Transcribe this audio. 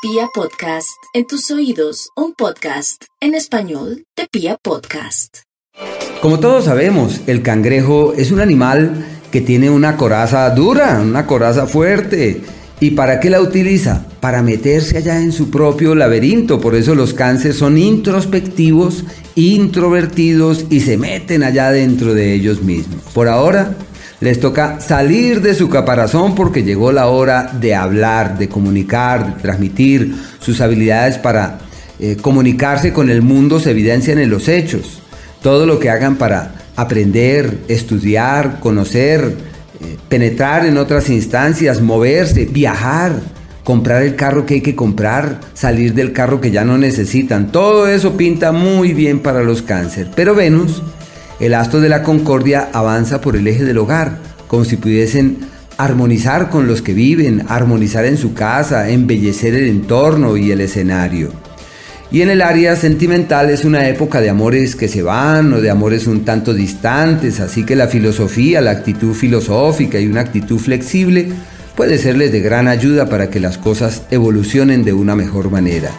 Pia Podcast, en tus oídos, un podcast en español de Pia Podcast. Como todos sabemos, el cangrejo es un animal que tiene una coraza dura, una coraza fuerte. ¿Y para qué la utiliza? Para meterse allá en su propio laberinto. Por eso los cánceres son introspectivos, introvertidos y se meten allá dentro de ellos mismos. Por ahora, les toca salir de su caparazón porque llegó la hora de hablar, de comunicar, de transmitir. Sus habilidades para eh, comunicarse con el mundo se evidencian en los hechos. Todo lo que hagan para aprender, estudiar, conocer, eh, penetrar en otras instancias, moverse, viajar, comprar el carro que hay que comprar, salir del carro que ya no necesitan. Todo eso pinta muy bien para los cáncer. Pero Venus el astro de la concordia avanza por el eje del hogar, como si pudiesen armonizar con los que viven, armonizar en su casa, embellecer el entorno y el escenario. Y en el área sentimental es una época de amores que se van o de amores un tanto distantes, así que la filosofía, la actitud filosófica y una actitud flexible puede serles de gran ayuda para que las cosas evolucionen de una mejor manera.